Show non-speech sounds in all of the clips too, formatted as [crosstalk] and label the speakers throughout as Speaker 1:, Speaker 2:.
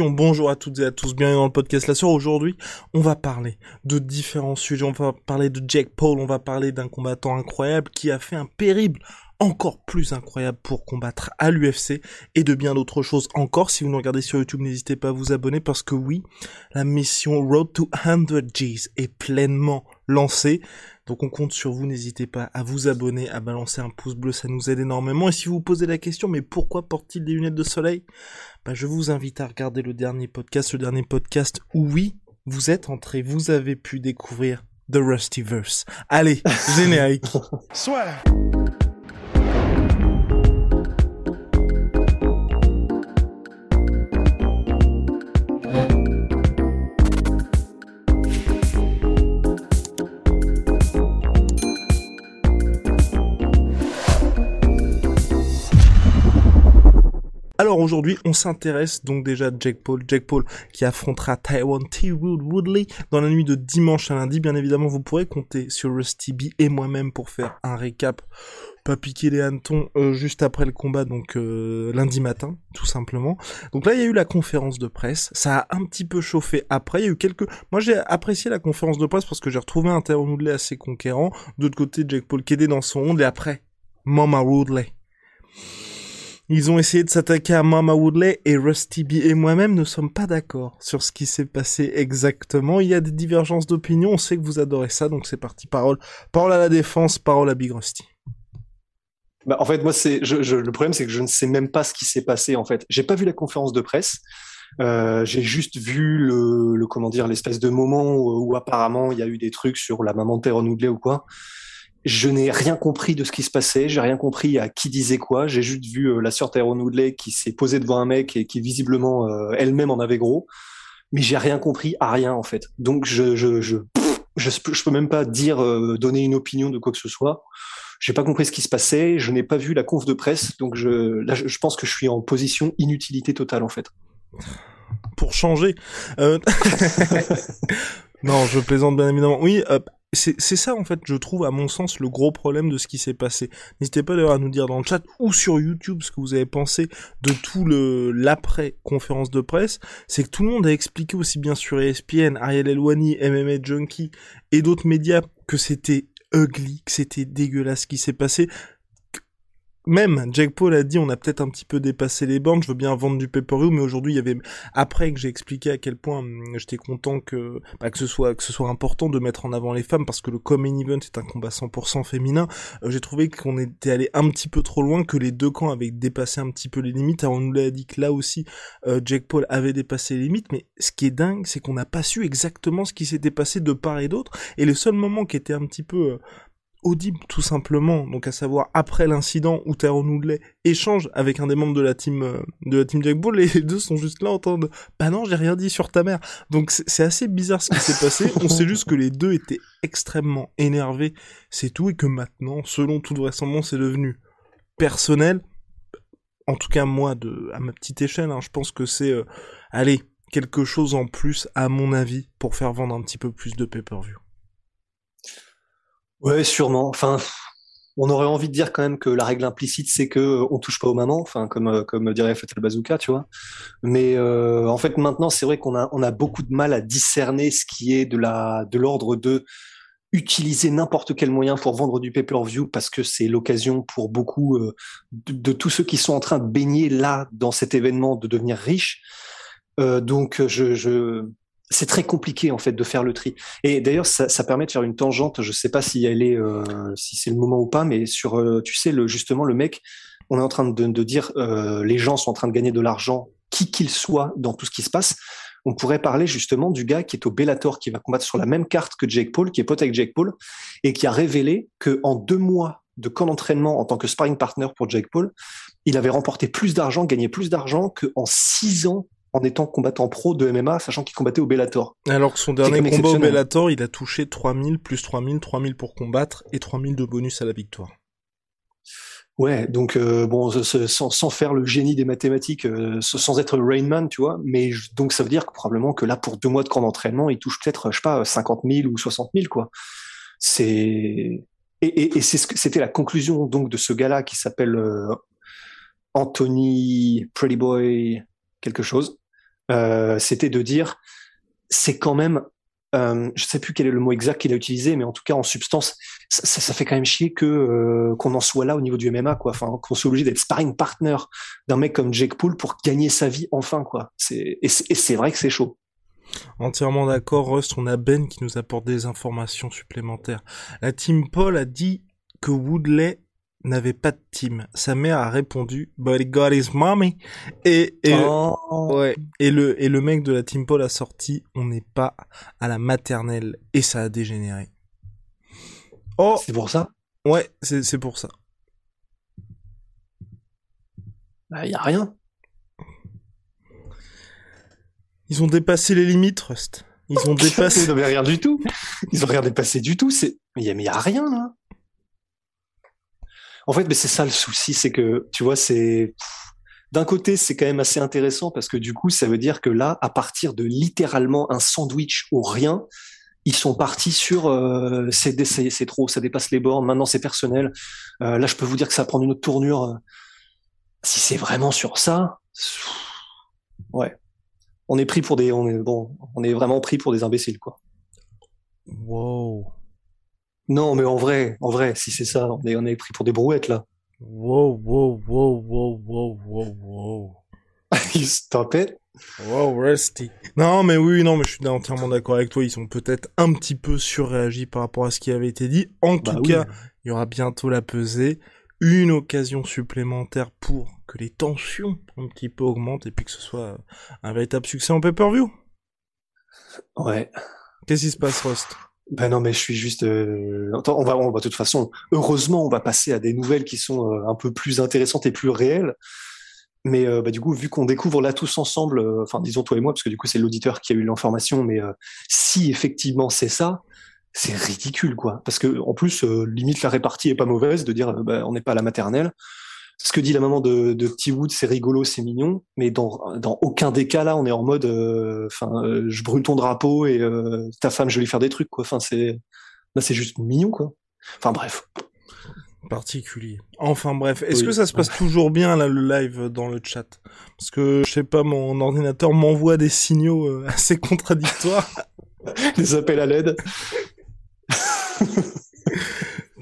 Speaker 1: Bonjour à toutes et à tous, bienvenue dans le podcast La Sœur. Aujourd'hui, on va parler de différents sujets. On va parler de Jack Paul, on va parler d'un combattant incroyable qui a fait un périple encore plus incroyable pour combattre à l'UFC et de bien d'autres choses encore. Si vous nous regardez sur YouTube, n'hésitez pas à vous abonner parce que oui, la mission Road to 100 G's est pleinement lancée. Donc on compte sur vous, n'hésitez pas à vous abonner, à balancer un pouce bleu, ça nous aide énormément. Et si vous vous posez la question, mais pourquoi porte-t-il des lunettes de soleil? Bah, Je vous invite à regarder le dernier podcast, le dernier podcast où oui, vous êtes entré, vous avez pu découvrir The Rustyverse. Allez, [laughs] générique.
Speaker 2: Soit.
Speaker 1: Alors aujourd'hui, on s'intéresse donc déjà à Jack Paul. Jack Paul qui affrontera Taiwan T. Wood Woodley dans la nuit de dimanche à lundi. Bien évidemment, vous pourrez compter sur Rusty B et moi-même pour faire un récap. Pas piquer les hannetons euh, juste après le combat, donc euh, lundi matin, tout simplement. Donc là, il y a eu la conférence de presse. Ça a un petit peu chauffé après. Il y a eu quelques... Moi, j'ai apprécié la conférence de presse parce que j'ai retrouvé un Taiwan Woodley assez conquérant. D'autre côté, Jack Paul qui est dans son onde. Et après, Mama Woodley. Ils ont essayé de s'attaquer à Mama Woodley et Rusty B et moi-même ne sommes pas d'accord sur ce qui s'est passé exactement. Il y a des divergences d'opinion, on sait que vous adorez ça, donc c'est parti. Parole, parole à la défense, parole à Big Rusty.
Speaker 3: Bah, en fait, moi, le problème, c'est que je ne sais même pas ce qui s'est passé. En fait, j'ai pas vu la conférence de presse. Euh, j'ai juste vu le, comment dire, l'espèce de moment où, apparemment il y a eu des trucs sur la maman de Tyrone Woodley ou quoi. Je n'ai rien compris de ce qui se passait, j'ai rien compris à qui disait quoi. J'ai juste vu euh, la sœur Tyrone Woodley qui s'est posée devant un mec et qui visiblement euh, elle-même en avait gros, mais j'ai rien compris à rien en fait. Donc je je je je, peux même pas dire euh, donner une opinion de quoi que ce soit. J'ai pas compris ce qui se passait, je n'ai pas vu la conf de presse, donc je là je pense que je suis en position inutilité totale en fait.
Speaker 1: Pour changer. [laughs] Non, je plaisante bien évidemment. Oui, c'est ça en fait, je trouve à mon sens le gros problème de ce qui s'est passé. N'hésitez pas d'ailleurs à nous dire dans le chat ou sur YouTube ce que vous avez pensé de tout l'après conférence de presse. C'est que tout le monde a expliqué aussi bien sur ESPN, Ariel Elwani, MMA Junkie et d'autres médias que c'était ugly, que c'était dégueulasse ce qui s'est passé même Jack Paul a dit on a peut-être un petit peu dépassé les bornes, je veux bien vendre du pay-per-view, mais aujourd'hui il y avait après que j'ai expliqué à quel point hum, j'étais content que bah, que ce soit que ce soit important de mettre en avant les femmes parce que le Common Event est un combat 100% féminin. Euh, j'ai trouvé qu'on était allé un petit peu trop loin, que les deux camps avaient dépassé un petit peu les limites. Alors on nous l'a dit que là aussi euh, Jack Paul avait dépassé les limites, mais ce qui est dingue, c'est qu'on n'a pas su exactement ce qui s'était passé de part et d'autre. Et le seul moment qui était un petit peu euh, audible tout simplement, donc à savoir après l'incident où Tyrone Woodley échange avec un des membres de la team euh, de la team Jack Paul, les deux sont juste là en train de bah non j'ai rien dit sur ta mère. Donc c'est assez bizarre ce qui s'est passé. On sait juste que les deux étaient extrêmement énervés, c'est tout, et que maintenant, selon toute vraisemblance, c'est devenu personnel. En tout cas moi de à ma petite échelle, hein, je pense que c'est euh, allez quelque chose en plus à mon avis pour faire vendre un petit peu plus de pay-per-view.
Speaker 3: Ouais, sûrement. Enfin, on aurait envie de dire quand même que la règle implicite, c'est que euh, on touche pas aux mamans, enfin comme euh, comme dirait Fatal Bazooka, tu vois. Mais euh, en fait, maintenant, c'est vrai qu'on a on a beaucoup de mal à discerner ce qui est de la de l'ordre de utiliser n'importe quel moyen pour vendre du pay-per-view parce que c'est l'occasion pour beaucoup euh, de, de, tous ceux qui sont en train de baigner là dans cet événement de devenir riches. Euh, donc je, je c'est très compliqué en fait de faire le tri. Et d'ailleurs, ça, ça, permet de faire une tangente. Je sais pas si elle est, euh, si c'est le moment ou pas, mais sur, euh, tu sais, le, justement, le mec, on est en train de, de dire, euh, les gens sont en train de gagner de l'argent, qui qu'il soit, dans tout ce qui se passe. On pourrait parler justement du gars qui est au Bellator, qui va combattre sur la même carte que Jake Paul, qui est pote avec Jake Paul, et qui a révélé que en deux mois de camp d'entraînement en tant que sparring partner pour Jake Paul, il avait remporté plus d'argent, gagné plus d'argent qu'en six ans en étant combattant pro de MMA, sachant qu'il combattait au Bellator.
Speaker 1: Alors que son dernier combat au Bellator, il a touché 3000, plus 3000, 3000 pour combattre et 3000 de bonus à la victoire.
Speaker 3: Ouais, donc euh, bon, sans, sans, faire le génie des mathématiques, euh, sans être le Rainman, tu vois, mais donc ça veut dire que probablement que là, pour deux mois de camp d'entraînement, il touche peut-être, je sais pas, 50 000 ou 60 000, quoi. C'est et, c'était la conclusion donc de ce gars-là qui s'appelle euh, Anthony Pretty Boy quelque chose. Euh, c'était de dire c'est quand même euh, je sais plus quel est le mot exact qu'il a utilisé, mais en tout cas en substance, ça, fait quand même chier que euh, qu'on en soit là au niveau du MMA, quoi. Enfin, qu'on soit obligé d'être sparring partner d'un mec comme Jake Paul pour gagner sa vie enfin, quoi. C'est et c'est vrai que c'est chaud.
Speaker 1: Entièrement d'accord, Rust. On a Ben qui nous apporte des informations supplémentaires. La team Paul a dit que Woodley n'avait pas de team. Sa mère a répondu But he got his mommy. Et, et,
Speaker 3: oh.
Speaker 1: ouais, et, le, et le mec de la team Paul a sorti On n'est pas à la maternelle. Et ça a dégénéré.
Speaker 3: Oh C'est pour ça?
Speaker 1: Ouais, c'est pour ça.
Speaker 3: Bah, y a rien.
Speaker 1: Ils ont dépassé les limites, Rust. Ils ont [laughs] dépassé.
Speaker 3: Ils rien du tout. Ils ont rien dépassé du tout. C'est, mais il y, a rien là. En fait, mais c'est ça le souci, c'est que tu vois, c'est d'un côté, c'est quand même assez intéressant parce que du coup, ça veut dire que là, à partir de littéralement un sandwich ou rien, ils sont partis sur euh, c'est c'est trop, ça dépasse les bornes. Maintenant, c'est personnel. Euh, là, je peux vous dire que ça va prendre une autre tournure. Si c'est vraiment sur ça, ouais, on est pris pour des, on est bon, on est vraiment pris pour des imbéciles, quoi.
Speaker 1: Wow.
Speaker 3: Non, mais en vrai, en vrai, si c'est ça, on est, on est pris pour des brouettes, là.
Speaker 1: Wow, wow, wow, wow, wow, wow, wow. [laughs]
Speaker 3: Il se.
Speaker 1: Wow, Rusty. Non, mais oui, non, mais je suis entièrement d'accord avec toi. Ils sont peut-être un petit peu surréagis par rapport à ce qui avait été dit. En
Speaker 3: Bah
Speaker 1: tout
Speaker 3: oui.
Speaker 1: cas, il y aura bientôt la pesée. Une occasion supplémentaire pour que les tensions un petit peu augmentent et puis que ce soit un véritable succès en pay-per-view.
Speaker 3: Ouais.
Speaker 1: Qu'est-ce qui se passe, Rust?
Speaker 3: Ben non, mais je suis juste. euh, Attends, on va, on va de toute façon. Heureusement, on va passer à des nouvelles qui sont euh, un peu plus intéressantes et plus réelles. Mais euh, bah, du coup, vu qu'on découvre là tous ensemble, euh, enfin disons toi et moi, parce que du coup c'est l'auditeur qui a eu l'information, mais euh, si effectivement c'est ça, c'est ridicule quoi. Parce que en plus, limite la répartie est pas mauvaise de dire bah, on n'est pas à la maternelle. Ce que dit la maman de, de Petit Wood, c'est rigolo, c'est mignon, mais dans, dans aucun des cas là, on est en mode, euh, enfin, euh, je brûle ton drapeau et euh, ta femme, je vais lui faire des trucs quoi. Enfin, c'est là, c'est juste mignon quoi. Enfin bref.
Speaker 1: particulier. Enfin bref, est-ce
Speaker 3: Oui.
Speaker 1: que ça se passe toujours bien là le live dans le chat? Parce que je sais pas, mon ordinateur m'envoie des signaux assez contradictoires. [laughs]
Speaker 3: Les appels à l'aide. [laughs]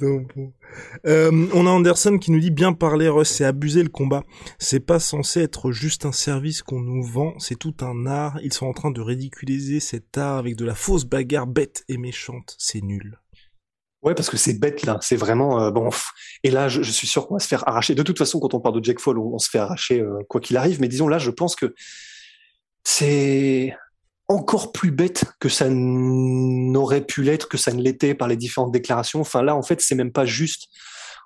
Speaker 1: Euh, on a Anderson qui nous dit bien parler, Russ, c'est abuser le combat. C'est pas censé être juste un service qu'on nous vend, c'est tout un art. Ils sont en train de ridiculiser cet art avec de la fausse bagarre bête et méchante. C'est nul.
Speaker 3: Ouais, parce que c'est bête là, c'est vraiment euh, bon. Et là, je, suis sûr qu'on va se faire arracher. De toute façon, quand on parle de Jack Fall, on, on se fait arracher euh, quoi qu'il arrive. Mais disons là, je pense que c'est encore plus bête que ça n'aurait pu l'être, que ça ne l'était par les différentes déclarations. Enfin là, en fait, c'est même pas juste.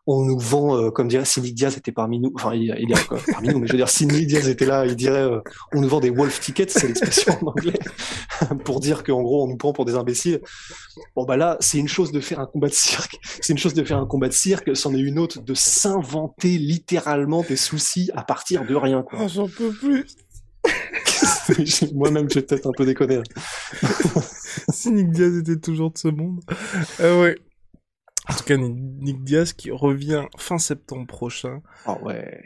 Speaker 3: On nous vend, euh, comme dirait Cindy Diaz était parmi nous. Enfin, il, il est [laughs] quoi, parmi nous, mais je veux dire, Cindy Diaz était là. Il dirait, euh, on nous vend des wolf tickets, c'est l'expression en anglais, [laughs] pour dire qu'en gros, on nous prend pour des imbéciles. Bon bah là, c'est une chose de faire un combat de cirque, c'est une chose de faire un combat de cirque, c'en est une autre de s'inventer littéralement des soucis à partir de rien. Quoi.
Speaker 1: Oh, j'en peux plus.
Speaker 3: Moi-même, j'ai peut-être un peu déconné. là. [laughs]
Speaker 1: si Nick Diaz était toujours de ce monde. Euh, ouais. En tout cas, Nick Diaz qui revient fin septembre prochain.
Speaker 3: Ah ouais.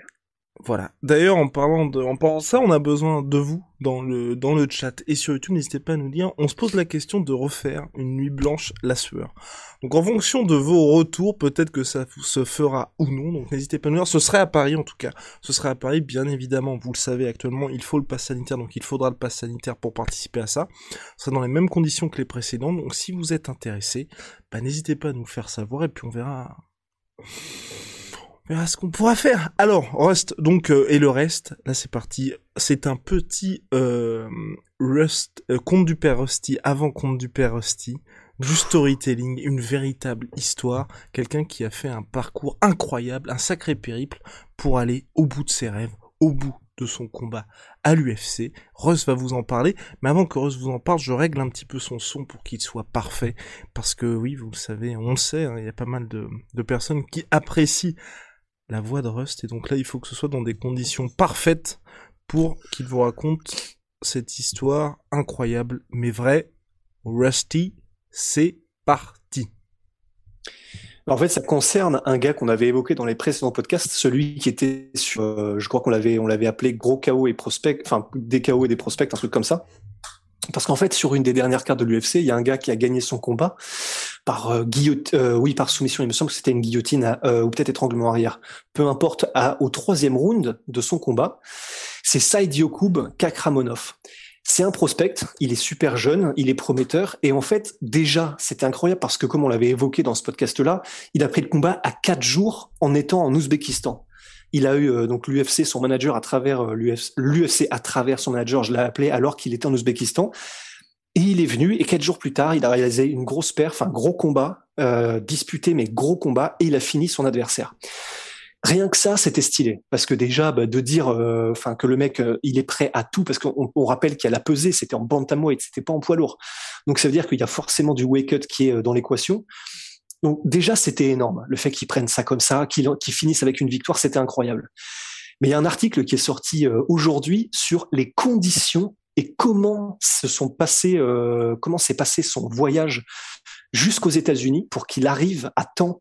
Speaker 1: Voilà. D'ailleurs, en parlant de, en parlant de ça, on a besoin de vous dans le, dans le chat et sur YouTube. N'hésitez pas à nous dire. On se pose la question de refaire une nuit blanche la sueur. Donc, en fonction de vos retours, peut-être que ça se fera ou non. Donc, n'hésitez pas à nous dire. Ce serait à Paris, en tout cas. Ce serait à Paris, bien évidemment. Vous le savez actuellement, il faut le pass sanitaire. Donc, il faudra le pass sanitaire pour participer à ça. Ce sera dans les mêmes conditions que les précédents. Donc, si vous êtes intéressé, bah, n'hésitez pas à nous faire savoir et puis on verra. On verra ce qu'on pourra faire. Alors, Rust, donc, euh, et le reste, là c'est parti. C'est un petit euh, Rust, euh, du père Rusty avant conte du père Rusty du storytelling, une véritable histoire, quelqu'un qui a fait un parcours incroyable, un sacré périple pour aller au bout de ses rêves, au bout de son combat à l'UFC. Russ va vous en parler, mais avant que Russ vous en parle, je règle un petit peu son son pour qu'il soit parfait, parce que oui, vous le savez, on le sait, hein, il y a pas mal de, de personnes qui apprécient la voix de Rust, et donc là, il faut que ce soit dans des conditions parfaites pour qu'il vous raconte cette histoire incroyable, mais vraie. Rusty, c'est parti.
Speaker 3: En fait, ça concerne un gars qu'on avait évoqué dans les précédents podcasts, celui qui était sur, euh, je crois qu'on l'avait, on l'avait appelé gros KO et prospect, enfin des KO et des prospects, un truc comme ça. Parce qu'en fait, sur une des dernières cartes de l'UFC, il y a un gars qui a gagné son combat par euh, guillotine, euh, oui, par soumission. Il me semble que c'était une guillotine ou peut-être étranglement arrière. Peu importe. Au troisième round de son combat, c'est Saïd Yokoub Kakramonov. C'est un prospect, il est super jeune, il est prometteur, et en fait, déjà, c'était incroyable parce que, comme on l'avait évoqué dans ce podcast-là, il a pris le combat à quatre jours en étant en Ouzbékistan. Il a eu donc l'UFC, son manager à travers l'UFC à travers son manager, je l'ai appelé alors qu'il était en Ouzbékistan. Et il est venu et quatre jours plus tard, il a réalisé une grosse perf, un gros combat euh, disputé, mais gros combat, et il a fini son adversaire. Rien que ça, c'était stylé, parce que déjà bah, de dire, euh, enfin que le mec, euh, il est prêt à tout, parce qu'on on rappelle qu'il a la pesée, c'était en bantamweight, c'était pas en poids lourd. Donc ça veut dire qu'il y a forcément du up qui est dans l'équation. Donc déjà, c'était énorme. Le fait qu'il prenne ça comme ça, qu'il finisse avec une victoire, c'était incroyable. Mais il y a un article qui est sorti aujourd'hui sur les conditions comment se sont passés, euh, comment s'est passé son voyage jusqu'aux États-Unis pour qu'il arrive à temps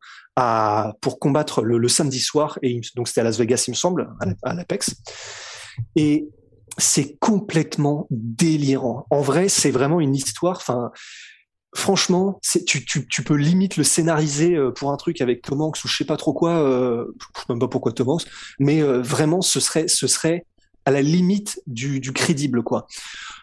Speaker 3: pour combattre le, samedi soir. Et donc c'était à Las Vegas, il me semble, à l'Apex. Et c'est complètement délirant. En vrai, c'est vraiment une histoire. Enfin, franchement, tu, peux limite le scénariser euh, pour un truc avec Tom Hanks ou je sais pas trop quoi. Euh, je sais même pas pourquoi Tom Hanks, mais euh, vraiment, ce serait, ce serait à la limite du, crédible, quoi.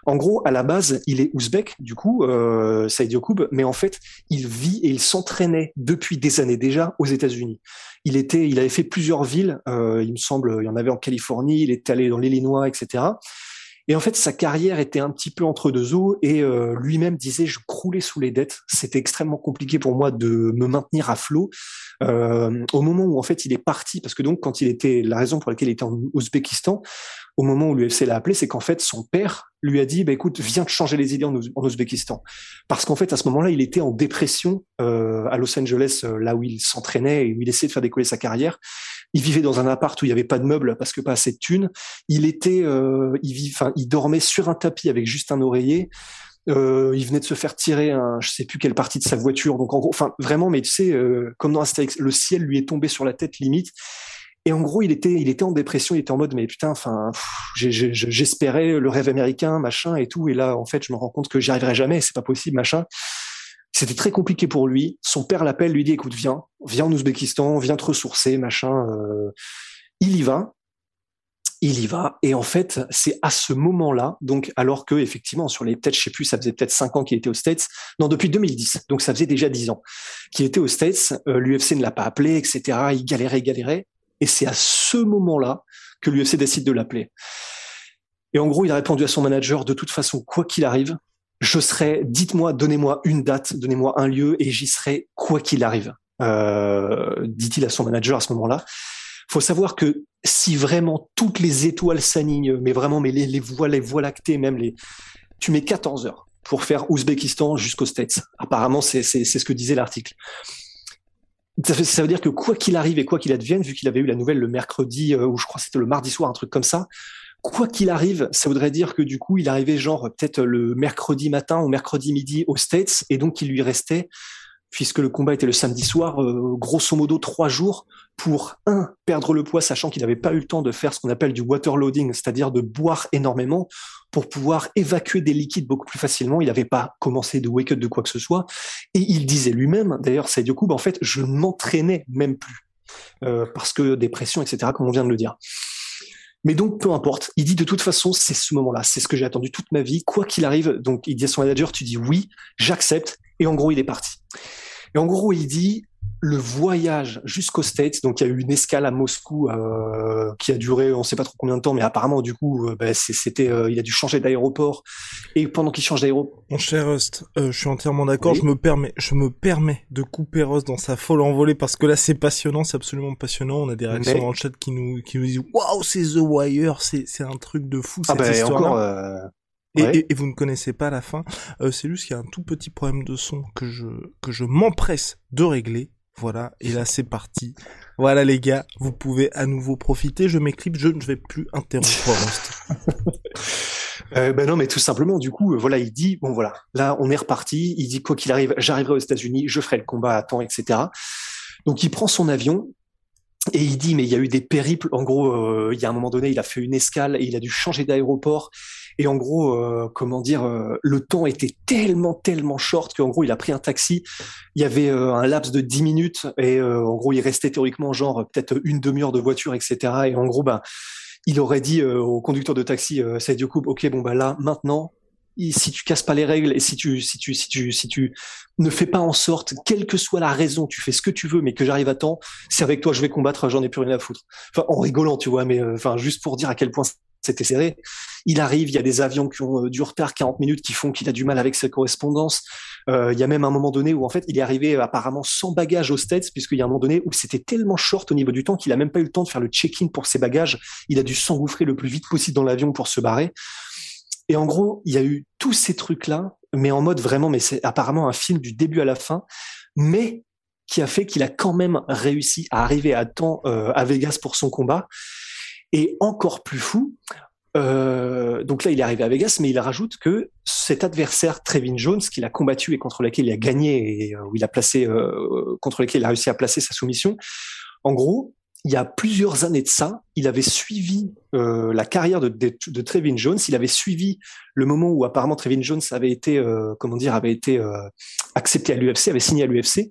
Speaker 3: En gros, à la base, il est ouzbek, du coup, euh, Saïd mais en fait, il vit et il s'entraînait depuis des années déjà aux États-Unis. Il était, il avait fait plusieurs villes, euh, il me semble, il y en avait en Californie, il est allé dans l'Illinois, etc. Et en fait, sa carrière était un petit peu entre deux eaux et euh, lui-même disait je croulais sous les dettes. C'était extrêmement compliqué pour moi de me maintenir à flot. Euh, au moment où en fait il est parti, parce que donc quand il était, la raison pour laquelle il était en Ouzbékistan, au moment où l'UFC l'a appelé, c'est qu'en fait son père lui a dit bah écoute viens te changer les idées en, Ouzbékistan, parce qu'en fait à ce moment-là il était en dépression euh, à Los Angeles, euh, là où il s'entraînait et où il essayait de faire décoller sa carrière. Il vivait dans un appart où il n'y avait pas de meubles parce que pas assez de thunes. Il était, euh, il il dormait sur un tapis avec juste un oreiller. Il venait de se faire tirer un, je sais plus quelle partie de sa voiture. Donc en gros, enfin vraiment, mais tu sais, comme dans Astérix, le ciel lui est tombé sur la tête limite. Et en gros, il était, il était en dépression, il était en mode, mais putain, enfin, j'espérais le rêve américain, machin et tout. Et là, en fait, je me rends compte que j'y arriverai jamais, c'est pas possible, machin. C'était très compliqué pour lui. Son père l'appelle, lui dit, écoute, viens, viens en Ouzbékistan, viens te ressourcer, machin. Euh. il y va il y va. Et en fait, c'est à ce moment-là, donc alors que effectivement sur les peut-être je sais plus, ça faisait peut-être cinq ans qu'il était aux States. Non, depuis 2010, donc ça faisait déjà dix ans qu'il était aux States. Euh, L'UFC ne l'a pas appelé, etc. Il galérait, galérait. Et c'est à ce moment-là que l'UFC décide de l'appeler. Et en gros, il a répondu à son manager de toute façon, quoi qu'il arrive, je serai. Dites-moi, donnez-moi une date, donnez-moi un lieu, et j'y serai quoi qu'il arrive. Euh, dit-il à son manager à ce moment-là faut savoir que si vraiment toutes les étoiles s'alignent, mais vraiment, mais les, voies, les voies lactées, même les, tu mets 14 heures pour faire Ouzbékistan jusqu'aux States. Apparemment, c'est ce que disait l'article. Ça, veut dire que quoi qu'il arrive et quoi qu'il advienne, vu qu'il avait eu la nouvelle le mercredi, euh, ou je crois que c'était le mardi soir, un truc comme ça, quoi qu'il arrive, ça voudrait dire que du coup, il arrivait genre peut-être le mercredi matin ou mercredi midi aux States, et donc il lui restait puisque le combat était le samedi soir, euh, grosso modo trois jours pour un perdre le poids, sachant qu'il n'avait pas eu le temps de faire ce qu'on appelle du water loading, c'est-à-dire de boire énormément pour pouvoir évacuer des liquides beaucoup plus facilement. Il n'avait pas commencé de wake up de quoi que ce soit, et il disait lui-même, d'ailleurs, c'est du coup, en fait, je m'entraînais même plus euh, parce que dépression, etc., comme on vient de le dire. Mais donc, peu importe. Il dit de toute façon, c'est ce moment-là. C'est ce que j'ai attendu toute ma vie. Quoi qu'il arrive, donc, il dit à son manager, tu dis oui, j'accepte. Et en gros, il est parti. Et en gros, il dit, le voyage jusqu'aux States, donc il y a eu une escale à Moscou euh, qui a duré, on ne sait pas trop combien de temps, mais apparemment du coup, euh, bah, c'était, euh, il a dû changer d'aéroport. Et pendant qu'il change d'aéroport,
Speaker 1: mon cher Rust, je suis entièrement d'accord. Je me permets, je me permets de couper Rust dans sa folle envolée parce que là c'est passionnant, c'est absolument passionnant. On a des réactions dans le chat qui nous qui nous disent waouh c'est The Wire, c'est c'est un truc de fou ah cette bah, histoire. Encore, et, et, vous ne connaissez pas la fin. c'est juste qu'il y a un tout petit problème de son que je que je m'empresse de régler voilà, et là c'est parti. Voilà les gars, vous pouvez à nouveau profiter. Je m'éclipse, je ne vais plus interrompre [laughs]
Speaker 3: euh, ben non, mais tout simplement, du coup, voilà, il dit bon voilà, là on est reparti. Il dit quoi qu'il arrive, j'arriverai aux États-Unis, je ferai le combat à temps, etc. Donc il prend son avion et il dit mais il y a eu des périples. En gros, euh, il y a un moment donné, il a fait une escale et il a dû changer d'aéroport. Et en gros, euh, comment dire, euh, le temps était tellement, tellement short qu'en gros, il a pris un taxi. Il y avait euh, un laps de 10 minutes et en gros, il restait théoriquement genre peut-être une demi-heure de voiture, etc. Et en gros, ben, il aurait dit au conducteur de taxi, euh, Saïd ok, bon bah là, maintenant, si tu casses pas les règles et si tu si tu si tu si tu ne fais pas en sorte, quelle que soit la raison, tu fais ce que tu veux, mais que j'arrive à temps, c'est avec toi je vais combattre, j'en ai plus rien à foutre. Enfin, en rigolant, tu vois, mais enfin juste pour dire à quel point c'était serré. Il arrive, il y a des avions qui ont euh, du retard 40 minutes qui font qu'il a du mal avec ses correspondances. Euh, il y a même un moment donné où en fait il est arrivé apparemment sans bagages aux States puisqu'il y a un moment donné où c'était tellement short au niveau du temps qu'il a même pas eu le temps de faire le check-in pour ses bagages. Il a dû s'engouffrer le plus vite possible dans l'avion pour se barrer. Et en gros, il y a eu tous ces trucs-là, mais en mode vraiment, mais c'est apparemment un film du début à la fin, mais qui a fait qu'il a quand même réussi à arriver à temps euh, à Vegas pour son combat. Et encore plus fou, euh, donc là, il est arrivé à Vegas, mais il rajoute que cet adversaire, Trevin Jones, qu'il a combattu et contre lequel il a gagné et euh, où il a placé, euh, contre lequel il a réussi à placer sa soumission, en gros, il y a plusieurs années de ça, il avait suivi la carrière de, de, Trevin Jones. Il avait suivi le moment où apparemment Trevin Jones avait été, comment dire, avait été accepté à l'UFC, avait signé à l'UFC.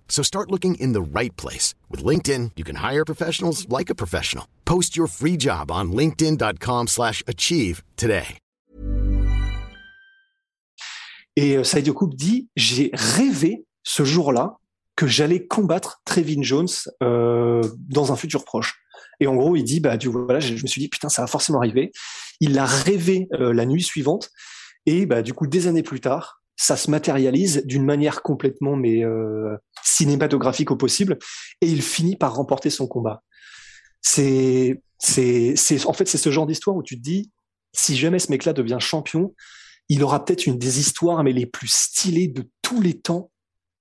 Speaker 2: So start looking in the right place. With LinkedIn, you can hire professionals like a professional. Post your free job on linkedin.com slash achieve today.
Speaker 3: Et euh, Saïd dit, j'ai rêvé ce jour-là que j'allais combattre Trevin Jones euh, dans un futur proche. Et en gros, il dit, bah, du, voilà, je, me suis dit, putain, ça va forcément arriver. Il l'a rêvé euh, la nuit suivante. Et bah, du coup, des années plus tard, ça se matérialise d'une manière complètement mais euh, cinématographique au possible. Et il finit par remporter son combat. C'est, c'est, en fait, c'est ce genre d'histoire où tu te dis, si jamais ce mec-là devient champion, il aura peut-être une des histoires mais les plus stylées de tous les temps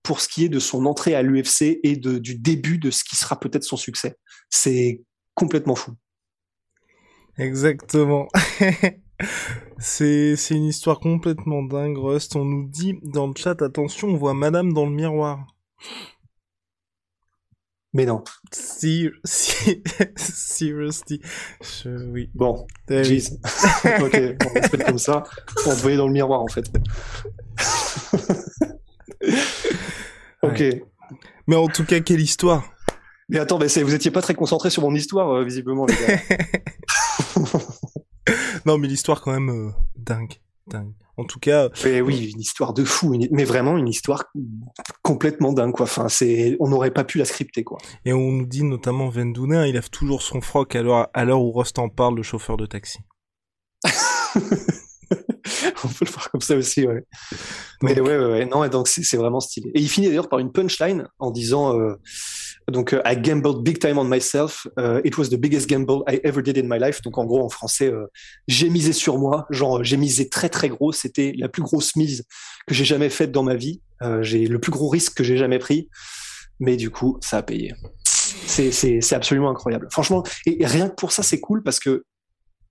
Speaker 3: pour ce qui est de son entrée à l'UFC et de, du début de ce qui sera peut-être son succès. C'est complètement fou.
Speaker 1: Exactement. [laughs] c'est une histoire complètement dingue, Rust. On nous dit dans le chat, attention, on voit Madame dans le miroir.
Speaker 3: Mais non.
Speaker 1: Si, si, [laughs] seriously. oui.
Speaker 3: Bon. Jeez. [laughs] ok, on se comme ça. On voyait dans le miroir, en fait. [laughs] ok.
Speaker 1: Mais en tout cas, quelle histoire.
Speaker 3: Mais attends, mais vous étiez pas très concentré sur mon histoire, euh, visiblement, les gars.
Speaker 1: Non, mais l'histoire, quand même, euh, dingue. Dingue. En tout cas.
Speaker 3: Mais oui, une histoire de fou, mais vraiment une histoire complètement dingue, quoi. Enfin, c'est, on n'aurait pas pu la scripter, quoi.
Speaker 1: Et on nous dit notamment Vendounet, il lève toujours son froc à l'heure, où Rost en parle, le chauffeur de taxi. [laughs]
Speaker 3: on peut le voir comme ça aussi, ouais. Mais ouais, ouais, ouais, non, donc c'est vraiment stylé. Et il finit d'ailleurs par une punchline en disant, euh, donc, euh, I gambled big time on myself. Uh, it was the biggest gamble I ever did in my life. Donc, en gros, en français, euh, j'ai misé sur moi. Genre, j'ai misé très très gros. C'était la plus grosse mise que j'ai jamais faite dans ma vie. Euh, j'ai le plus gros risque que j'ai jamais pris. Mais du coup, ça a payé. C'est absolument incroyable. Franchement, et, rien que pour ça, c'est cool parce que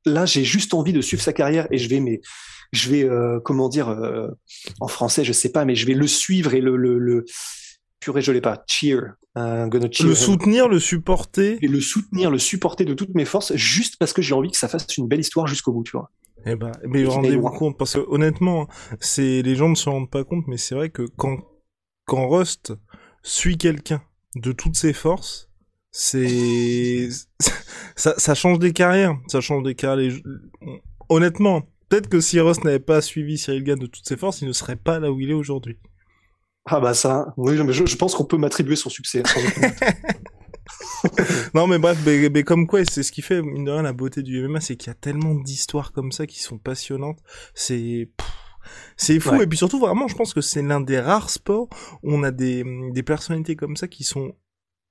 Speaker 3: là, j'ai juste envie de suivre sa carrière et je vais mais je vais comment dire en français, je sais pas, mais je vais le suivre et le, le purée, je l'ai pas. Cheer. Gonna cheer
Speaker 1: Le
Speaker 3: him.
Speaker 1: soutenir, le supporter.
Speaker 3: Et le soutenir, le supporter de toutes mes forces, juste parce que j'ai envie que ça fasse une belle histoire jusqu'au bout, tu vois.
Speaker 1: Eh ben, mais rendez-vous compte, parce que honnêtement, c'est les gens ne se rendent pas compte, mais c'est vrai que quand quand Rust suit quelqu'un de toutes ses forces, c'est [laughs] ça, ça change des carrières, ça change des carrières. Honnêtement, peut-être que si Rust n'avait pas suivi Cyril Gann de toutes ses forces, il ne serait pas là où il est aujourd'hui.
Speaker 3: Ah bah ça, oui, mais je, je pense qu'on peut m'attribuer son succès. [laughs]
Speaker 1: Non mais bref, mais, mais comme quoi, c'est ce qui fait mine de rien la beauté du MMA, c'est qu'il y a tellement d'histoires comme ça qui sont passionnantes. C'est c'est fou
Speaker 3: Ouais.
Speaker 1: et puis surtout vraiment, je pense que c'est l'un des rares sports où on a des des personnalités comme ça qui sont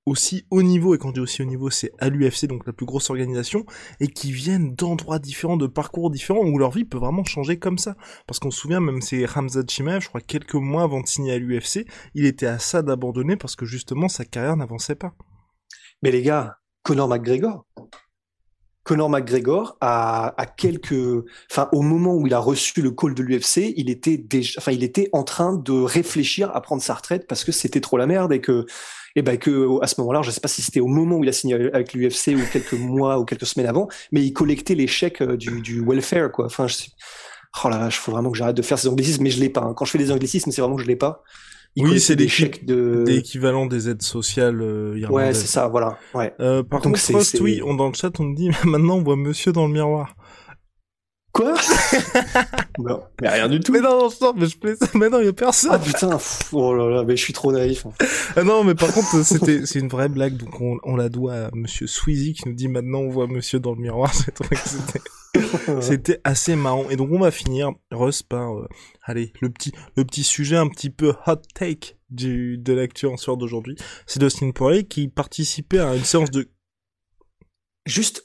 Speaker 1: aussi haut niveau et quand je dis aussi haut niveau, c'est à l'UFC donc la plus grosse organisation et qui viennent d'endroits différents, de parcours différents où leur vie peut vraiment changer comme ça. Parce qu'on se souvient même c'est Hamza Chimaev, je crois quelques mois avant de signer à l'UFC, il était à ça d'abandonner parce que justement sa carrière n'avançait pas.
Speaker 3: mais les gars, Conor McGregor. Conor McGregor a, a quelques, enfin, au moment où il a reçu le call de l'UFC, il était déjà, enfin, il était en train de réfléchir à prendre sa retraite parce que c'était trop la merde et que, et ben que à ce moment-là, je sais pas si c'était au moment où il a signé avec l'UFC ou quelques [laughs] mois ou quelques semaines avant, mais il collectait les chèques euh, du, du welfare, quoi. Enfin, je sais- oh la vache, faut vraiment que j'arrête de faire ces anglicismes, mais je l'ai pas. hein. Quand je fais des anglicismes, c'est vraiment que je l'ai pas. Il
Speaker 1: Oui, c'est
Speaker 3: des chèques de.
Speaker 1: L'équivalent des aides sociales euh,
Speaker 3: Ouais,
Speaker 1: irlandaises.
Speaker 3: c'est ça, voilà. Ouais.
Speaker 1: Euh, par
Speaker 3: Donc
Speaker 1: contre, Frost, oui, on, dans le chat, on me dit, [laughs] maintenant, on voit monsieur dans le miroir.
Speaker 3: Quoi [laughs] Non, mais rien du tout.
Speaker 1: Mais non, non, non, mais je plaisante, mais non, il y a personne.
Speaker 3: Ah putain, pff, oh là là, mais je suis trop naïf.
Speaker 1: Ah non, mais par contre, c'était, c'est une vraie blague, donc on, on la doit à monsieur Sweezy qui nous dit, maintenant, on voit monsieur dans le miroir. [laughs] C'était, c'était assez marrant. Et donc, on va finir, Russ, par, euh, allez, le petit, le petit sujet un petit peu hot take du, de l'actu en soir d'aujourd'hui. C'est Dustin Poirier qui participait à une séance de
Speaker 3: Juste,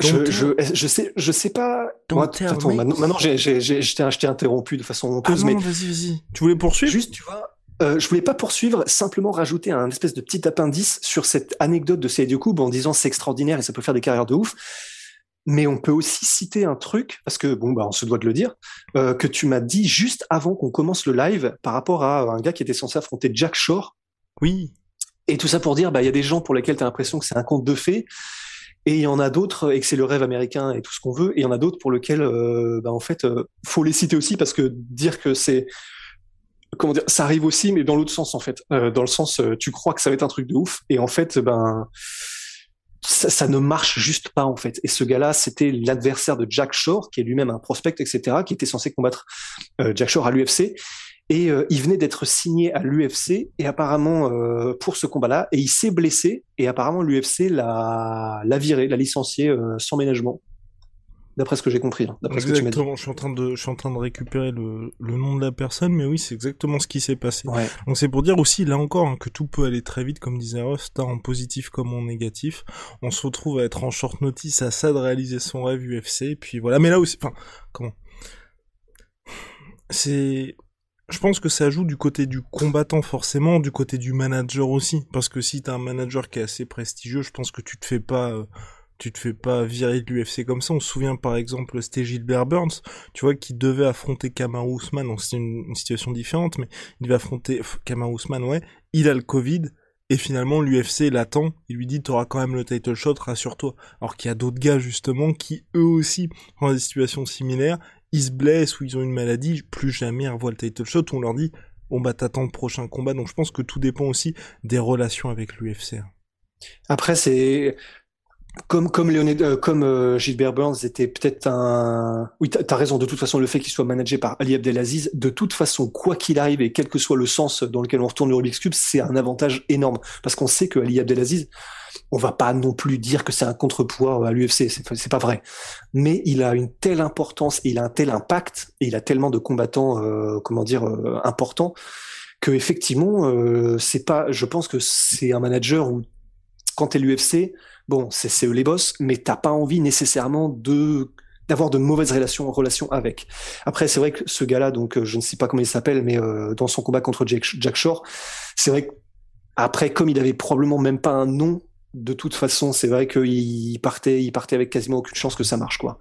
Speaker 3: je, je, je sais, je sais pas.
Speaker 1: Don't
Speaker 3: Moi, attends, maintenant, maintenant, j'ai, j'ai, j'ai, je t'ai je t'ai interrompu de façon
Speaker 1: Ah
Speaker 3: honteuse,
Speaker 1: non,
Speaker 3: mais
Speaker 1: vas-y, vas-y. Tu voulais poursuivre?
Speaker 3: juste, tu vois, euh, je voulais pas poursuivre, simplement rajouter un espèce de petit appendice sur cette anecdote de Seydou Koub en disant c'est extraordinaire et ça peut faire des carrières de ouf. Mais on peut aussi citer un truc, parce que bon, bah, on se doit de le dire, euh, que tu m'as dit juste avant qu'on commence le live par rapport à un gars qui était censé affronter Jack Shore.
Speaker 1: Oui.
Speaker 3: Et tout ça pour dire, bah, il y a des gens pour lesquels tu as l'impression que c'est un conte de fées, et il y en a d'autres, et que c'est le rêve américain et tout ce qu'on veut, et il y en a d'autres pour lesquels, euh, bah, en fait, euh, faut les citer aussi parce que dire que c'est, comment dire, ça arrive aussi, mais dans l'autre sens, en fait. Euh, dans le sens, euh, tu crois que ça va être un truc de ouf, et en fait, ben, ça, ne marche juste pas, en fait. Et ce gars-là, c'était l'adversaire de Jack Shore, qui est lui-même un prospect, etc., qui était censé combattre Jack Shore à l'UFC. Et euh, il venait d'être signé à l'UFC et apparemment euh, pour ce combat-là, et il s'est blessé et apparemment l'UFC l'a l'a viré, l'a licencié euh, sans ménagement. D'après ce que j'ai compris, hein, d'après ce que tu dit.
Speaker 1: Exactement, je suis en train de, je suis en train de récupérer le, le nom de la personne, mais oui, c'est exactement ce qui s'est passé.
Speaker 3: Ouais.
Speaker 1: Donc c'est pour dire aussi, là encore, hein, que tout peut aller très vite, comme disait Rust, hein, en positif comme en négatif. On se retrouve à être en short notice, à ça de réaliser son rêve UFC, et puis voilà. Mais là aussi, enfin, comment? C'est... Je pense que ça joue du côté du combattant forcément, du côté du manager aussi, parce que si t'as un manager qui est assez prestigieux, je pense que tu te fais pas... euh, tu te fais pas virer de l'UFC comme ça. On se souvient par exemple, c'était Gilbert Burns, tu vois, qui devait affronter Kamaru Usman. C'était une, une situation différente, mais il devait affronter Kamaru Usman, ouais. Il a le Covid, et finalement l'UFC l'attend. Il lui dit, t'auras quand même le title shot, rassure-toi. Alors qu'il y a d'autres gars justement qui eux aussi ont des situations similaires. Ils se blessent ou ils ont une maladie, plus jamais ils revoient le title shot. On leur dit, bon bah t'attends le prochain combat. Donc je pense que tout dépend aussi des relations avec l'UFC. hein.
Speaker 3: Après, c'est comme comme euh, comme euh, Gilbert Burns était peut-être un. Oui, t'as as raison. De toute façon, le fait qu'il soit managé par Ali Abdelaziz, de toute façon, quoi qu'il arrive et quel que soit le sens dans lequel on retourne le Rubik's cube, c'est un avantage énorme parce qu'on sait que Ali Abdelaziz, on va pas non plus dire que c'est un contrepoids à l'UFC, c'est pas vrai. Mais il a une telle importance, il a un tel impact, et il a tellement de combattants, euh, comment dire, euh, importants que effectivement, euh, c'est pas. Je pense que c'est un manager où quand t'es l'UFC, bon, c'est c'est eux les boss, mais t'as pas envie nécessairement de d'avoir de mauvaises relations relations avec. Après, c'est vrai que ce gars-là, donc euh, je ne sais pas comment il s'appelle, mais euh, dans son combat contre Jack, Jack Shore, c'est vrai que après, comme il avait probablement même pas un nom, de toute façon, c'est vrai qu'il partait, il partait avec quasiment aucune chance que ça marche, quoi.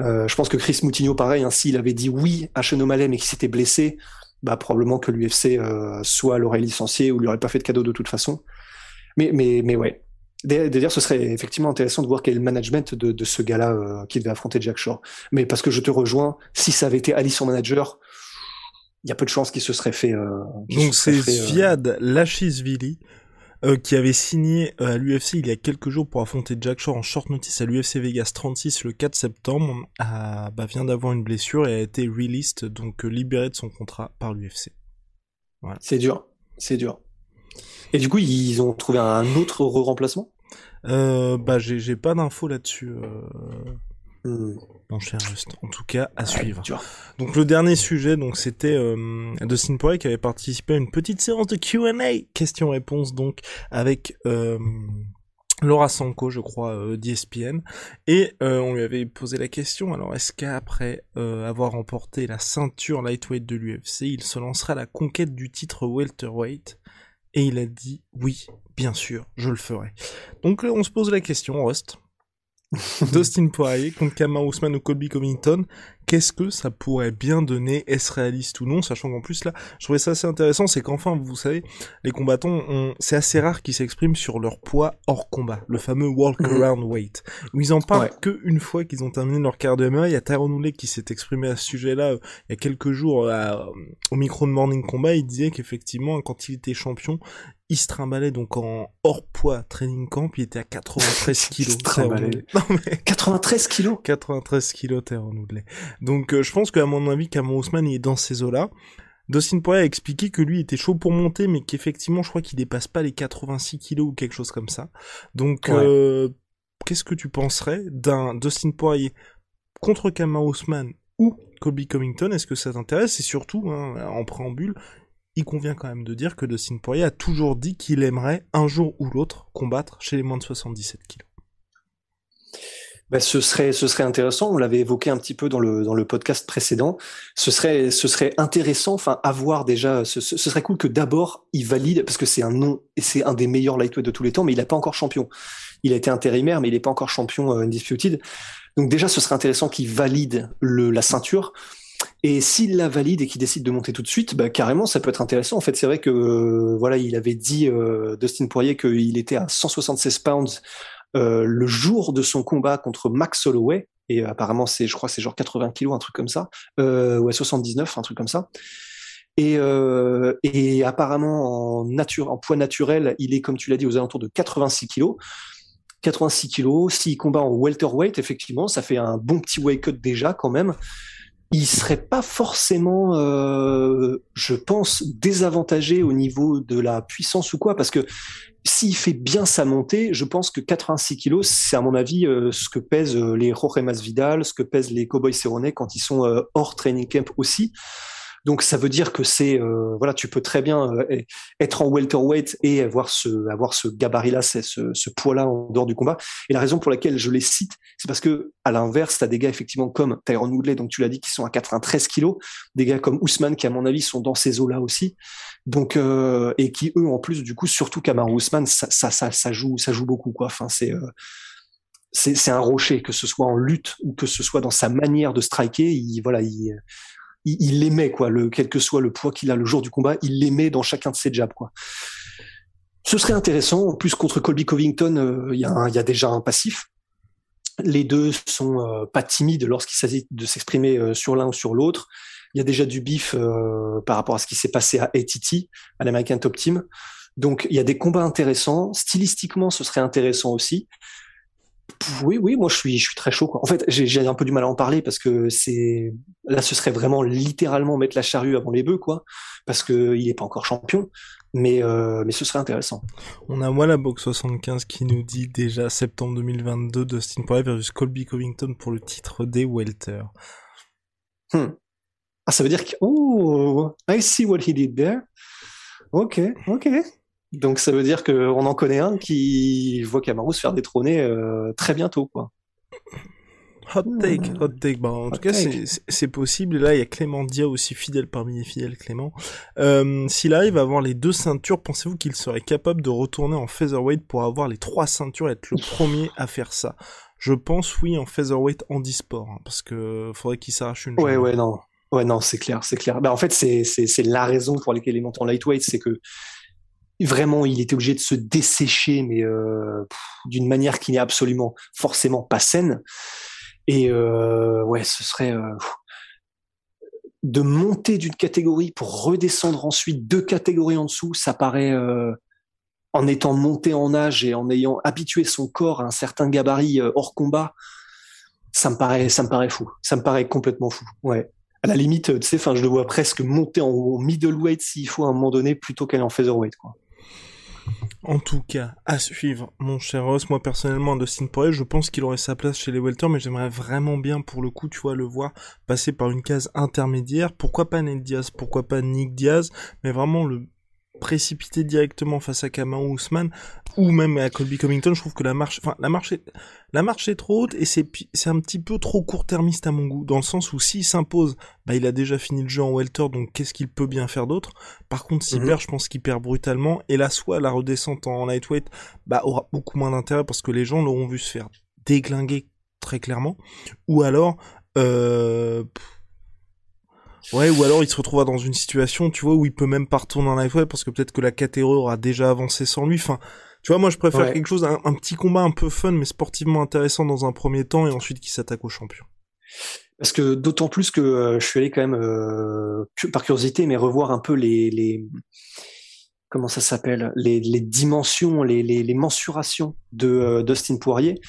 Speaker 3: Euh, je pense que Chris Moutinho, pareil, hein, s'il avait dit oui à Chenon Malem et qu'il s'était blessé, bah, probablement que l'UFC euh, soit l'aurait licencié ou lui aurait pas fait de cadeau de toute façon. Mais, mais, mais ouais. D'ailleurs, ce serait effectivement intéressant de voir quel est le management de, de ce gars-là euh, qui devait affronter Jack Shore. Mais parce que je te rejoins, si ça avait été Ali son manager, il y a peu de chances qu'il se serait fait.
Speaker 1: Donc c'est Viad Lachishvili euh, qui avait signé euh, à l'UFC il y a quelques jours pour affronter Jack Shore en short notice à l'UFC Vegas 36 le 4 septembre, a, bah, vient d'avoir une blessure et a été released, donc euh, libéré de son contrat par l'UFC.
Speaker 3: Voilà. C'est dur, c'est dur. Et du coup, ils ont trouvé un autre remplacement
Speaker 1: euh, Bah, j'ai pas d'infos là-dessus. Euh... Mon cher En tout cas, à suivre. Donc le dernier sujet, donc c'était euh, Dustin Poirier qui avait participé à une petite séance de Q&A, questions-réponses donc avec euh, Laura Sanko, je crois, euh, d'ESPN, et euh, on lui avait posé la question. Alors est-ce qu'après euh, avoir remporté la ceinture lightweight de l'UFC, il se lancera à la conquête du titre welterweight? Et il a dit oui, bien sûr, je le ferai. Donc on se pose la question, Rust. [laughs] Dustin Poirier contre Kamar Ousmane ou Colby Covington, qu'est-ce que ça pourrait bien donner Est-ce réaliste ou non Sachant qu'en plus là, je trouvais ça assez intéressant, c'est qu'enfin, vous savez, les combattants, c'est assez rare qu'ils s'expriment sur leur poids hors combat, le fameux walk mhm. around weight, où ils en parlent que une fois qu'ils ont terminé leur carrière de MMA. Il y a Tyrone Woodley qui s'est exprimé à ce sujet-là euh, il y a quelques jours euh, au micro de Morning Combat. Il disait qu'effectivement, quand il était champion, il se trimballait donc en hors poids training camp, il était à 93 [laughs] kilos.
Speaker 3: non, mais... 93 kilos?
Speaker 1: 93 kilos, renouvelé. Donc euh, je pense qu'à mon avis, Cameron Ousmane est dans ces eaux-là. Dustin Poirier a expliqué que lui était chaud pour monter, mais qu'effectivement, je crois qu'il dépasse pas les 86 kilos ou quelque chose comme ça. Donc, euh, qu'est-ce que tu penserais d'un Dustin Poirier contre Cameron Ousmane ou Kobe Covington? Est-ce que ça t'intéresse? Et surtout, hein, en préambule, il convient quand même de dire que Dustin Poirier a toujours dit qu'il aimerait un jour ou l'autre combattre chez les moins de 77 kilos.
Speaker 3: Ben, ce serait ce serait intéressant. On l'avait évoqué un petit peu dans le dans le podcast précédent. Ce serait ce serait intéressant. Enfin, avoir déjà. Ce, serait cool que d'abord il valide parce que c'est un nom et c'est un des meilleurs lightweight de tous les temps, mais il n'est pas encore champion. Il a été intérimaire, mais il n'est pas encore champion euh, undisputed. Donc déjà, ce serait intéressant qu'il valide le la ceinture. Et s'il la valide et qu'il décide de monter tout de suite, bah, carrément, ça peut être intéressant. En fait, c'est vrai que euh, voilà, il avait dit euh, Dustin Poirier qu'il était à 176 pounds euh, le jour de son combat contre Max Holloway. Et apparemment, c'est, je crois, c'est genre 80 kilos, un truc comme ça, ouais 79, un truc comme ça. Et, et apparemment, en, nature, en poids naturel, il est, comme tu l'as dit, aux alentours de 86 kilos. 86 kilos. S'il combat en welterweight, effectivement, ça fait un bon petit weight cut déjà quand même il serait pas forcément, euh, je pense, désavantagé au niveau de la puissance ou quoi, parce que s'il fait bien sa montée, je pense que 86 kilos, c'est à mon avis euh, ce que pèsent euh, les Jorge Masvidal, ce que pèsent les Cowboys Cerrone quand ils sont hors training camp aussi. Donc ça veut dire que c'est euh, voilà, tu peux très bien euh, être en welterweight et avoir ce avoir ce gabarit-là, ce, ce poids-là en dehors du combat. Et la raison pour laquelle je les cite, c'est parce que à l'inverse, tu as des gars effectivement comme Tyron Woodley, donc tu l'as dit, qui sont à 93 kilos, des gars comme Ousmane qui à mon avis sont dans ces eaux-là aussi. Donc euh, et qui eux en plus du coup surtout Kamaru Ousmane, ça, ça ça joue ça joue beaucoup quoi. Enfin c'est c'est un rocher, que ce soit en lutte ou que ce soit dans sa manière de striker. Il, voilà, il, il, l'aimait quoi, le, quel que soit le poids qu'il a le jour du combat, il l'aimait dans chacun de ses jabs quoi. Ce serait intéressant. En plus contre Colby Covington, euh, il y, a déjà un passif. Les deux sont euh, pas timides lorsqu'il s'agit de s'exprimer euh, sur l'un ou sur l'autre. Il y a déjà du bif par rapport à ce qui s'est passé à ATT, à l'American Top Team. Donc il y a des combats intéressants. Stylistiquement, ce serait intéressant aussi. Oui, oui, moi je suis, je suis très chaud. Quoi. En fait, j'ai un peu du mal à en parler parce que c'est là, ce serait vraiment littéralement mettre la charrue avant les bœufs, quoi, parce que il est pas encore champion. Mais euh, mais ce serait intéressant.
Speaker 1: On a moi la box 75 qui nous dit déjà septembre 2022 Dustin Poirier versus Colby Covington pour le titre des welter.
Speaker 3: Hmm. Ah, ça veut dire que oh, I see what he did there. Ok, ok. Donc ça veut dire qu'on en connaît un qui voit Kamaru se faire détrôner euh, très bientôt, quoi.
Speaker 1: Hot take, hot take. Bah, en tout cas, c'est possible. là, il y a Clément Dia aussi fidèle parmi les fidèles Clément. Euh, S'il arrive à avoir les deux ceintures, pensez-vous qu'il serait capable de retourner en featherweight pour avoir les trois ceintures et être le [laughs] premier à faire ça? Je pense oui en featherweight en hein, parce que faudrait qu'il s'arrache une.
Speaker 3: Ouais, ouais, non. Ouais, non, c'est clair, c'est clair. Bah, en fait, c'est, la raison pour laquelle il est monté en lightweight, c'est que vraiment, il était obligé de se dessécher, mais euh, d'une manière qui n'est absolument forcément pas saine. Et euh, ouais, ce serait euh, de monter d'une catégorie pour redescendre ensuite deux catégories en dessous. Ça paraît, euh, en étant monté en âge et en ayant habitué son corps à un certain gabarit euh, hors combat, ça me paraît, ça me paraît fou. Ça me paraît complètement fou. Ouais. À la limite, tu sais, enfin, je le vois presque monter en middleweight s'il faut à un moment donné plutôt qu'aller en featherweight, quoi.
Speaker 1: En tout cas, à suivre, mon cher Ross. Moi, personnellement, Dustin Poirier, je pense qu'il aurait sa place chez les welter, mais j'aimerais vraiment bien, pour le coup, tu vois, le voir passer par une case intermédiaire. Pourquoi pas Ned Diaz Pourquoi pas Nick Diaz Mais vraiment le précipiter directement face à Kamaru Usman ou même à Colby Covington, je trouve que la marche, enfin la marche est, la marche est trop haute et c'est c'est un petit peu trop court-termiste à mon goût, dans le sens où s'il s'impose, bah il a déjà fini le jeu en welter, donc qu'est-ce qu'il peut bien faire d'autre? Par contre, s'il mhm. perd, je pense qu'il perd brutalement et là soit la redescente en lightweight, bah aura beaucoup moins d'intérêt parce que les gens l'auront vu se faire déglinguer très clairement, ou alors euh, Ouais, ou alors il se retrouvera dans une situation, tu vois, où il peut même pas retourner en live parce que peut-être que la catégorie aura déjà avancé sans lui. Enfin, tu vois, moi je préfère quelque chose, un, petit combat un peu fun mais sportivement intéressant dans un premier temps et ensuite qui s'attaque au champion.
Speaker 3: Parce que d'autant plus que euh, je suis allé quand même euh, par curiosité, mais revoir un peu les, les comment ça s'appelle, les, les dimensions, les, les, les mensurations de euh, Dustin Poirier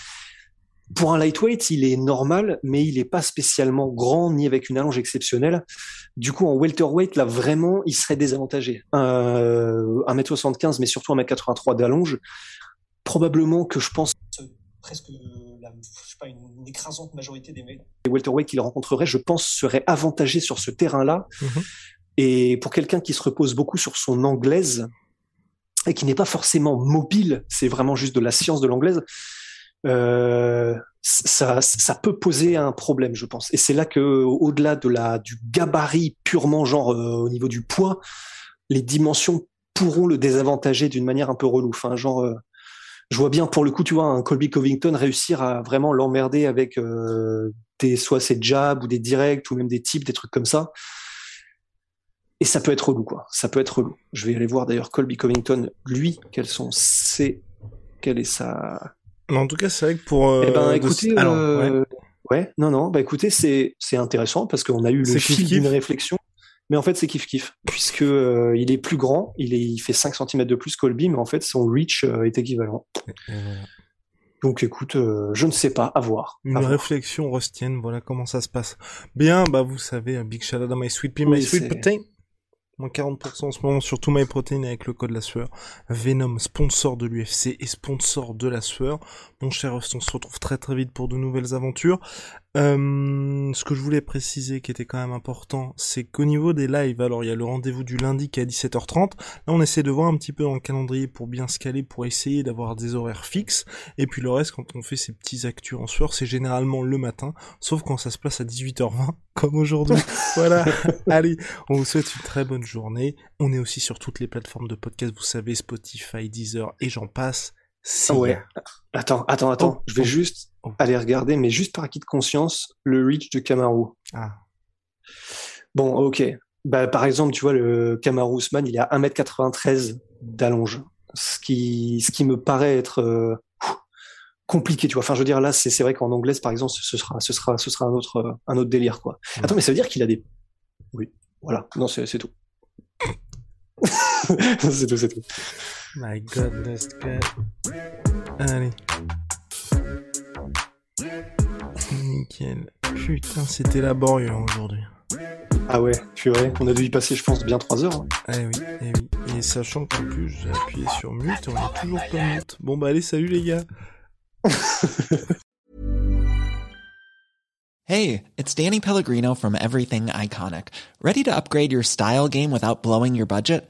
Speaker 3: pour un lightweight, il est normal, mais il n'est pas spécialement grand ni avec une allonge exceptionnelle. Du coup, en welterweight, là, vraiment, il serait désavantagé. Euh, 1m75, mais surtout 1m83 d'allonge. Probablement que je pense presque la, je sais pas, une, écrasante majorité des welterweight qu'il rencontrerait, je pense, serait avantagé sur ce terrain-là. Mhm. Et pour quelqu'un qui se repose beaucoup sur son anglaise et qui n'est pas forcément mobile, c'est vraiment juste de la science de l'anglaise, euh, ça, peut poser un problème, je pense. Et c'est là que, au-delà de la du gabarit purement genre euh, au niveau du poids, les dimensions pourront le désavantager d'une manière un peu relou. Enfin, genre, euh, je vois bien pour le coup, tu vois, un Colby Covington réussir à vraiment l'emmerder avec des soit ses jabs ou des directs ou même des types, des trucs comme ça. Et ça peut être relou, quoi. Ça peut être relou. Je vais aller voir d'ailleurs Colby Covington, lui, quels sont ses, quelle est sa
Speaker 1: en tout cas, c'est vrai que pour. Euh,
Speaker 3: eh ben, écoutez, euh, ouais. non, non, bah écoutez, c'est c'est intéressant parce qu'on a eu le fil d'une réflexion, mais en fait, c'est kiff kiff puisque euh, il est plus grand, il est, il fait 5 cm de plus qu'Olby, mais en fait, son reach est équivalent. Donc écoute, je ne sais pas, à voir.
Speaker 1: Une réflexion rustienne, voilà comment ça se passe. Bien, bah vous savez, big shout out à my sweet pea, my sweet protein moins 40% en ce moment sur tout MyProtein avec le code la sueur. Venom, sponsor de l'UFC et sponsor de la sueur. Mon cher on se retrouve très très vite pour de nouvelles aventures. Euh, ce que je voulais préciser qui était quand même important, c'est qu'au niveau des lives, alors il y a le rendez-vous du lundi qui est à 17h30. Là, on essaie de voir un petit peu dans le calendrier pour bien se caler, pour essayer d'avoir des horaires fixes. Et puis le reste, quand on fait ces petits actus en sueur, c'est généralement le matin, sauf quand ça se passe à 18h20, [laughs] comme aujourd'hui. [laughs] voilà. Allez, on vous souhaite une très bonne journée. On est aussi sur toutes les plateformes de podcast, vous savez, Spotify, Deezer et j'en passe.
Speaker 3: Ah ouais. Attends, attends, attends. Oh, je vais oh, juste oh. aller regarder, mais juste par acquis de conscience, le reach de Kamaru. Ah. Bon, ok. Bah, par exemple, tu vois, le Kamaru Usman, il est à 1m93 d'allonge. Ce qui, ce qui me paraît être euh, compliqué, tu vois. Enfin, je veux dire, là, c'est vrai qu'en anglais, par exemple, ce sera, ce sera, ce sera un autre, un autre délire, quoi. Attends, mais ça veut dire qu'il a des. Oui. Voilà. Non, c'est tout. [laughs] c'est tout, c'est tout.
Speaker 1: My goodness, God. Allez. Nickel. Putain, c'était laborieux aujourd'hui.
Speaker 3: Ah ouais, vrai. on a dû y passer, je pense, bien 3 heures. Hein.
Speaker 1: Eh oui, eh oui. Et sachant qu'en plus, j'ai appuyé sur mute, on est toujours pas mute. Bon bah allez, salut les gars. [laughs]
Speaker 4: hey, it's Danny Pellegrino from Everything Iconic. Ready to upgrade your style game without blowing your budget?